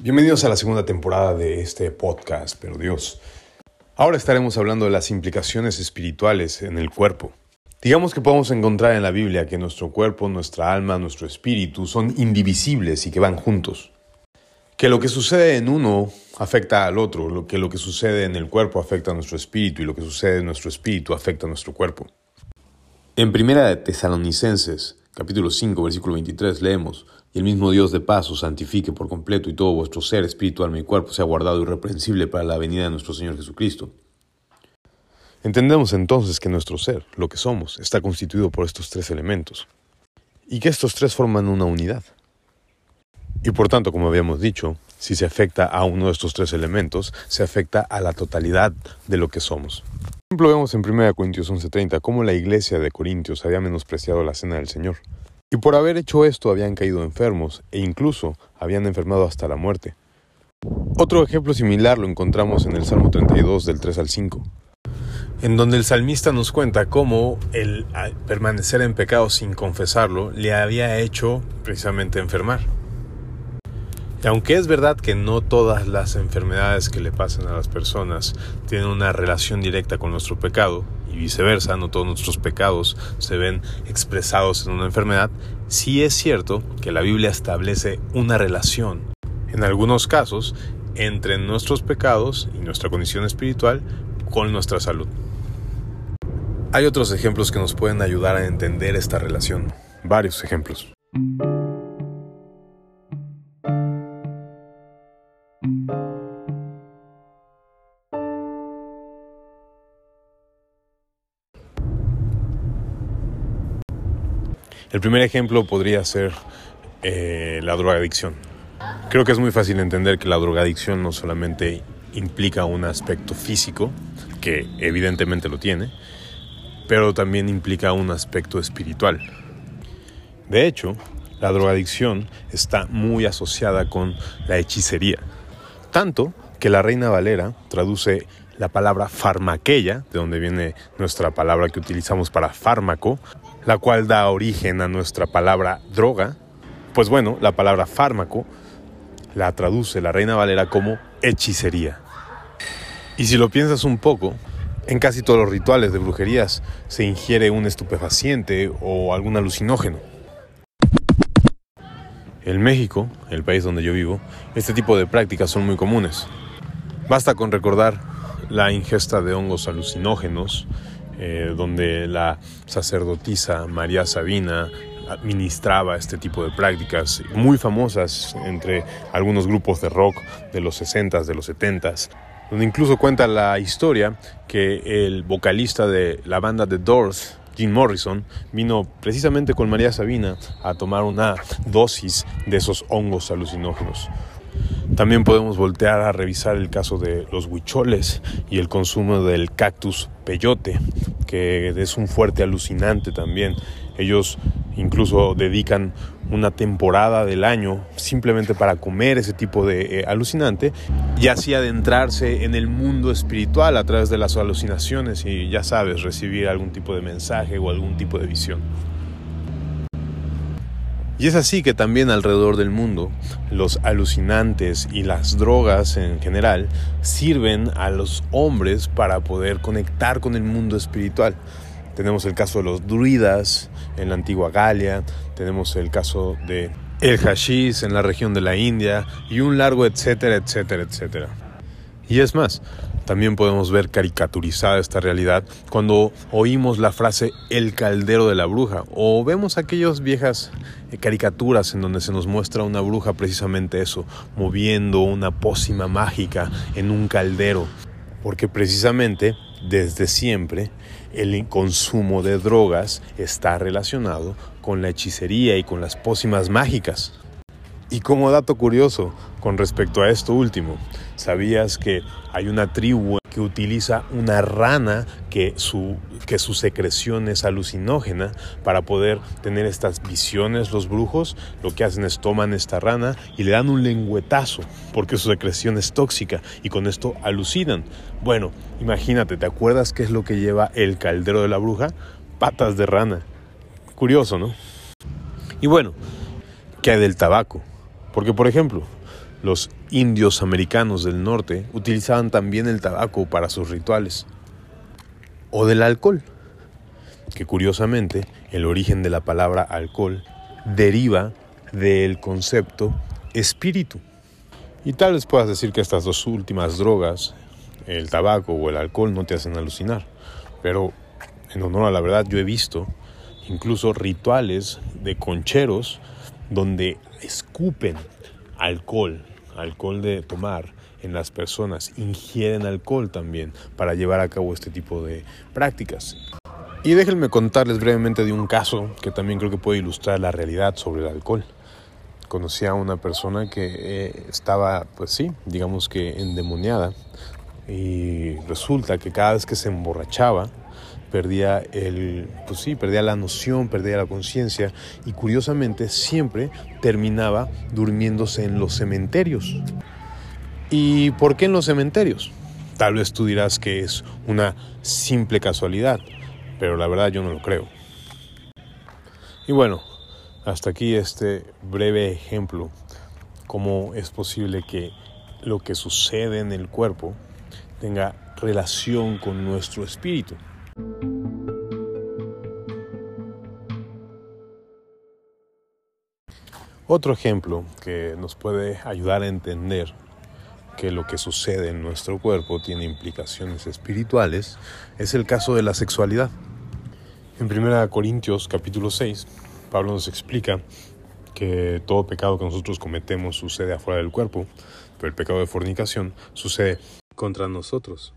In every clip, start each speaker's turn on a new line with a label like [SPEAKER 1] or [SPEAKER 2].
[SPEAKER 1] Bienvenidos a la segunda temporada de este podcast, pero Dios. Ahora estaremos hablando de las implicaciones espirituales en el cuerpo. Digamos que podemos encontrar en la Biblia que nuestro cuerpo, nuestra alma, nuestro espíritu son indivisibles y que van juntos. Que lo que sucede en uno afecta al otro, lo que lo que sucede en el cuerpo afecta a nuestro espíritu y lo que sucede en nuestro espíritu afecta a nuestro cuerpo. En Primera de Tesalonicenses, capítulo 5, versículo 23 leemos, y el mismo Dios de paz santifique por completo y todo vuestro ser, espíritu, alma y cuerpo sea guardado irreprensible para la venida de nuestro Señor Jesucristo. Entendemos entonces que nuestro ser, lo que somos, está constituido por estos tres elementos, y que estos tres forman una unidad. Y por tanto, como habíamos dicho, si se afecta a uno de estos tres elementos, se afecta a la totalidad de lo que somos. Ejemplo, vemos en 1 Corintios 11:30 cómo la iglesia de Corintios había menospreciado la cena del Señor. Y por haber hecho esto habían caído enfermos e incluso habían enfermado hasta la muerte. Otro ejemplo similar lo encontramos en el Salmo 32 del 3 al 5, en donde el salmista nos cuenta cómo el permanecer en pecado sin confesarlo le había hecho precisamente enfermar. Aunque es verdad que no todas las enfermedades que le pasan a las personas tienen una relación directa con nuestro pecado, y viceversa, no todos nuestros pecados se ven expresados en una enfermedad, sí es cierto que la Biblia establece una relación, en algunos casos, entre nuestros pecados y nuestra condición espiritual con nuestra salud. Hay otros ejemplos que nos pueden ayudar a entender esta relación, varios ejemplos. El primer ejemplo podría ser eh, la drogadicción. Creo que es muy fácil entender que la drogadicción no solamente implica un aspecto físico, que evidentemente lo tiene, pero también implica un aspecto espiritual. De hecho, la drogadicción está muy asociada con la hechicería, tanto que la Reina Valera traduce la palabra farmaqueia, de donde viene nuestra palabra que utilizamos para fármaco, la cual da origen a nuestra palabra droga, pues bueno, la palabra fármaco la traduce la Reina Valera como hechicería. Y si lo piensas un poco, en casi todos los rituales de brujerías se ingiere un estupefaciente o algún alucinógeno. En México, el país donde yo vivo, este tipo de prácticas son muy comunes. Basta con recordar la ingesta de hongos alucinógenos, eh, donde la sacerdotisa María Sabina administraba este tipo de prácticas muy famosas entre algunos grupos de rock de los 60s, de los 70s, donde incluso cuenta la historia que el vocalista de la banda The Doors, Jim Morrison, vino precisamente con María Sabina a tomar una dosis de esos hongos alucinógenos. También podemos voltear a revisar el caso de los huicholes y el consumo del cactus peyote, que es un fuerte alucinante también. Ellos incluso dedican una temporada del año simplemente para comer ese tipo de eh, alucinante y así adentrarse en el mundo espiritual a través de las alucinaciones y ya sabes, recibir algún tipo de mensaje o algún tipo de visión. Y es así que también alrededor del mundo los alucinantes y las drogas en general sirven a los hombres para poder conectar con el mundo espiritual. Tenemos el caso de los druidas en la antigua Galia, tenemos el caso de el hashish en la región de la India y un largo etcétera, etcétera, etcétera. Y es más, también podemos ver caricaturizada esta realidad cuando oímos la frase el caldero de la bruja o vemos aquellas viejas eh, caricaturas en donde se nos muestra una bruja precisamente eso, moviendo una pócima mágica en un caldero. Porque precisamente desde siempre el consumo de drogas está relacionado con la hechicería y con las pócimas mágicas. Y como dato curioso con respecto a esto último, ¿sabías que hay una tribu que utiliza una rana que su, que secreción es alucinógena para poder tener estas visiones los brujos? Lo que hacen es toman esta rana y le dan un lengüetazo porque su secreción es tóxica y con esto alucinan. Bueno, imagínate, ¿te acuerdas qué es lo que lleva el caldero de la bruja? Patas de rana. Curioso, ¿no? Y bueno, ¿qué hay del tabaco? Porque, por ejemplo, Los indios americanos del norte utilizaban también el tabaco para sus rituales. O del alcohol, que curiosamente el origen de la palabra alcohol deriva del concepto espíritu. Y tal vez puedas decir que estas dos últimas drogas, el tabaco o el alcohol, no te hacen alucinar. Pero en honor a la verdad, yo he visto incluso rituales de concheros donde escupen alcohol, alcohol de tomar en las personas, ingieren alcohol también para llevar a cabo este tipo de prácticas. Y déjenme contarles brevemente de un caso que también creo que puede ilustrar la realidad sobre el alcohol. Conocí a una persona que eh, estaba, pues sí, digamos que endemoniada y resulta que cada vez que se emborrachaba, perdía el, pues sí, perdía la noción, perdía la conciencia y curiosamente siempre terminaba durmiéndose en los cementerios. ¿Y por qué en los cementerios? Tal vez tú dirás que es una simple casualidad, pero la verdad yo no lo creo. Y bueno, hasta aquí este breve ejemplo, cómo es posible que lo que sucede en el cuerpo tenga relación con nuestro espíritu. Otro ejemplo que nos puede ayudar a entender que lo que sucede en nuestro cuerpo tiene implicaciones espirituales es el caso de la sexualidad. En 1 Corintios capítulo 6, Pablo nos explica que todo pecado que nosotros cometemos sucede afuera del cuerpo, pero el pecado de fornicación sucede contra nosotros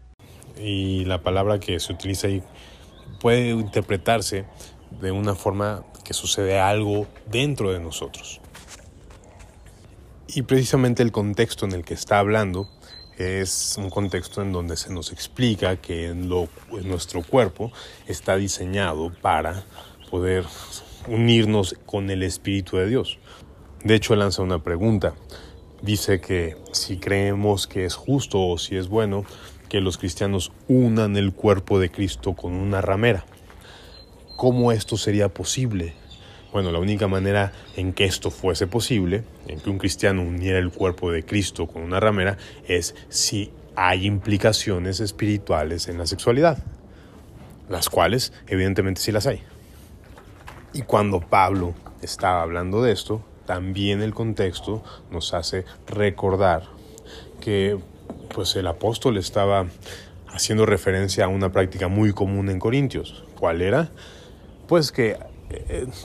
[SPEAKER 1] y la palabra que se utiliza ahí puede interpretarse de una forma que sucede algo dentro de nosotros. Y precisamente el contexto en el que está hablando es un contexto en donde se nos explica que nuestro cuerpo está diseñado para poder unirnos con el Espíritu de Dios. De hecho, lanza una pregunta. Dice que si creemos que es justo o si es bueno que los cristianos unan el cuerpo de Cristo con una ramera. ¿Cómo esto sería posible? Bueno, la única manera en que esto fuese posible, en que un cristiano uniera el cuerpo de Cristo con una ramera, es si hay implicaciones espirituales en la sexualidad, las cuales evidentemente sí las hay. Y cuando Pablo estaba hablando de esto, también el contexto nos hace recordar que pues el apóstol estaba haciendo referencia a una práctica muy común en Corintios. ¿Cuál era? Pues que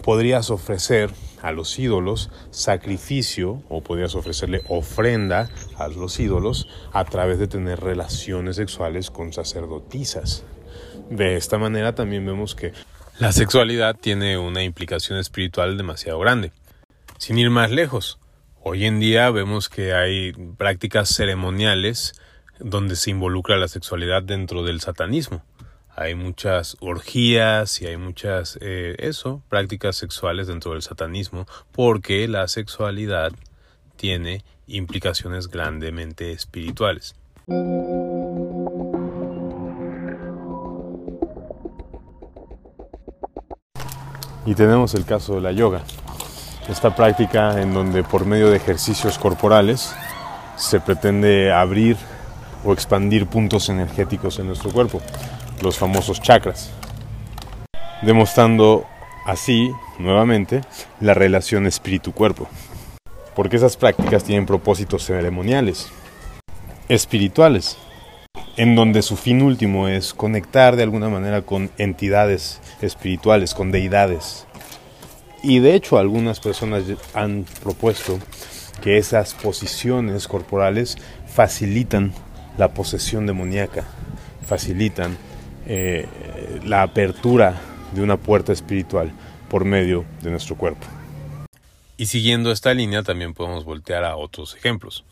[SPEAKER 1] podrías ofrecer a los ídolos sacrificio o podrías ofrecerle ofrenda a los ídolos a través de tener relaciones sexuales con sacerdotisas. De esta manera también vemos que la sexualidad tiene una implicación espiritual demasiado grande. Sin ir más lejos, Hoy en día vemos que hay prácticas ceremoniales donde se involucra la sexualidad dentro del satanismo. Hay muchas orgías y hay muchas, eh, eso, prácticas sexuales dentro del satanismo porque la sexualidad tiene implicaciones grandemente espirituales. Y tenemos el caso de la yoga esta práctica en donde por medio de ejercicios corporales se pretende abrir o expandir puntos energéticos en nuestro cuerpo, los famosos chakras, demostrando así nuevamente la relación espíritu-cuerpo, porque esas prácticas tienen propósitos ceremoniales, espirituales, en donde su fin último es conectar de alguna manera con entidades espirituales, con deidades, y de hecho algunas personas han propuesto que esas posiciones corporales facilitan la posesión demoníaca, facilitan eh, la apertura de una puerta espiritual por medio de nuestro cuerpo. Y siguiendo esta línea también podemos voltear a otros ejemplos,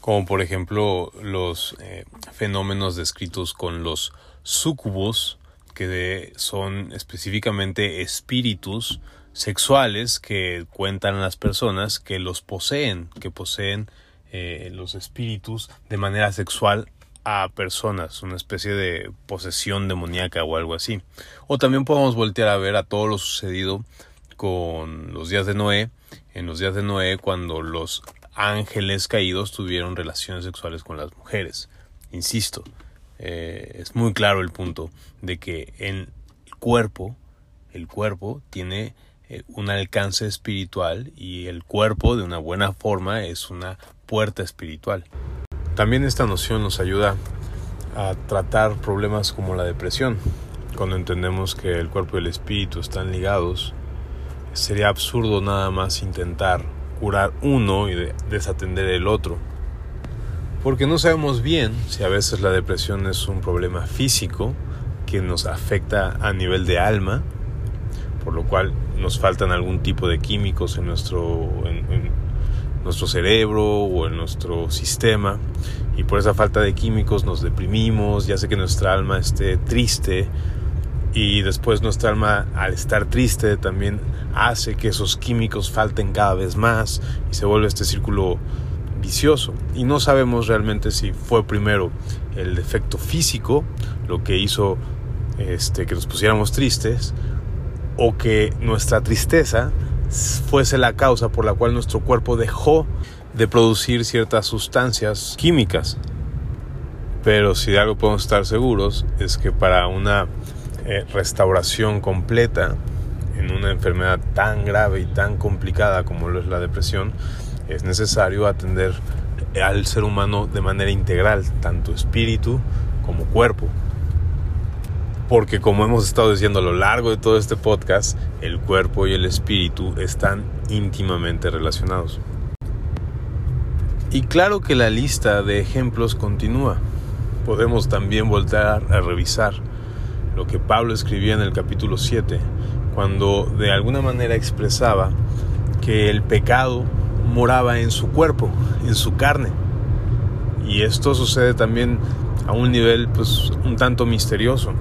[SPEAKER 1] como por ejemplo los eh, fenómenos descritos con los sucubos, que son específicamente espíritus sexuales que cuentan las personas que los poseen, que poseen eh, los espíritus de manera sexual a personas, una especie de posesión demoníaca o algo así. O también podemos voltear a ver a todo lo sucedido con los días de Noé, en los días de Noé cuando los ángeles caídos tuvieron relaciones sexuales con las mujeres. Insisto, eh, es muy claro el punto de que el cuerpo, el cuerpo tiene eh, un alcance espiritual y el cuerpo de una buena forma es una puerta espiritual. También esta noción nos ayuda a tratar problemas como la depresión. Cuando entendemos que el cuerpo y el espíritu están ligados, sería absurdo nada más intentar curar uno y desatender el otro. Porque no sabemos bien si a veces la depresión es un problema físico que nos afecta a nivel de alma, por lo cual nos faltan algún tipo de químicos en nuestro, nuestro cerebro o en nuestro sistema y por esa falta de químicos nos deprimimos, ya sé que nuestra alma esté triste y después nuestra alma al estar triste también hace que esos químicos falten cada vez más y se vuelve este círculo vicioso. Y no sabemos realmente si fue primero el defecto físico lo que hizo este, que nos pusiéramos tristes o que nuestra tristeza fuese la causa por la cual nuestro cuerpo dejó de producir ciertas sustancias químicas. Pero si de algo podemos estar seguros es que para una eh, restauración completa en una enfermedad tan grave y tan complicada como es la depresión, es necesario atender al ser humano de manera integral, tanto espíritu como cuerpo porque como hemos estado diciendo a lo largo de todo este podcast, el cuerpo y el espíritu están íntimamente relacionados. Y claro que la lista de ejemplos continúa. Podemos también volver a revisar lo que Pablo escribía en el capítulo 7, cuando de alguna manera expresaba que el pecado moraba en su cuerpo, en su carne. Y esto sucede también a un nivel pues un tanto misterioso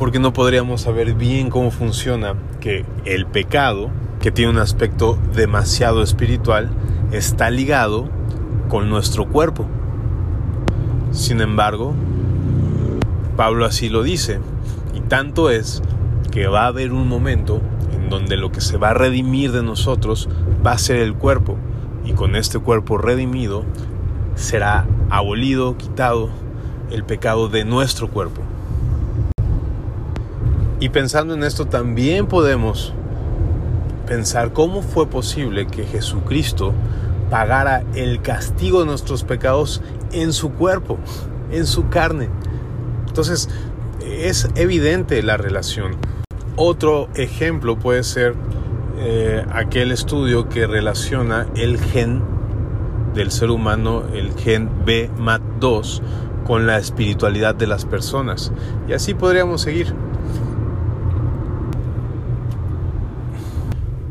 [SPEAKER 1] porque no podríamos saber bien cómo funciona que el pecado, que tiene un aspecto demasiado espiritual, está ligado con nuestro cuerpo. Sin embargo, Pablo así lo dice, y tanto es que va a haber un momento en donde lo que se va a redimir de nosotros va a ser el cuerpo, y con este cuerpo redimido será abolido, quitado el pecado de nuestro cuerpo. Y pensando en esto también podemos pensar cómo fue posible que Jesucristo pagara el castigo de nuestros pecados en su cuerpo, en su carne. Entonces, es evidente la relación. Otro ejemplo puede ser eh, aquel estudio que relaciona el gen del ser humano, el gen BMAT2, con la espiritualidad de las personas. Y así podríamos seguir.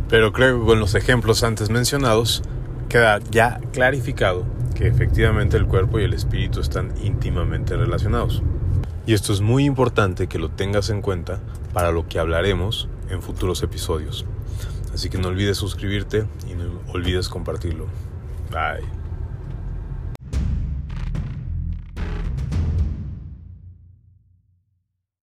[SPEAKER 1] Pero creo que con los ejemplos antes mencionados queda ya clarificado que efectivamente el cuerpo y el espíritu están íntimamente relacionados. Y esto es muy importante que lo tengas en cuenta para lo que hablaremos en futuros episodios. Así que no olvides suscribirte y no olvides compartirlo. Bye.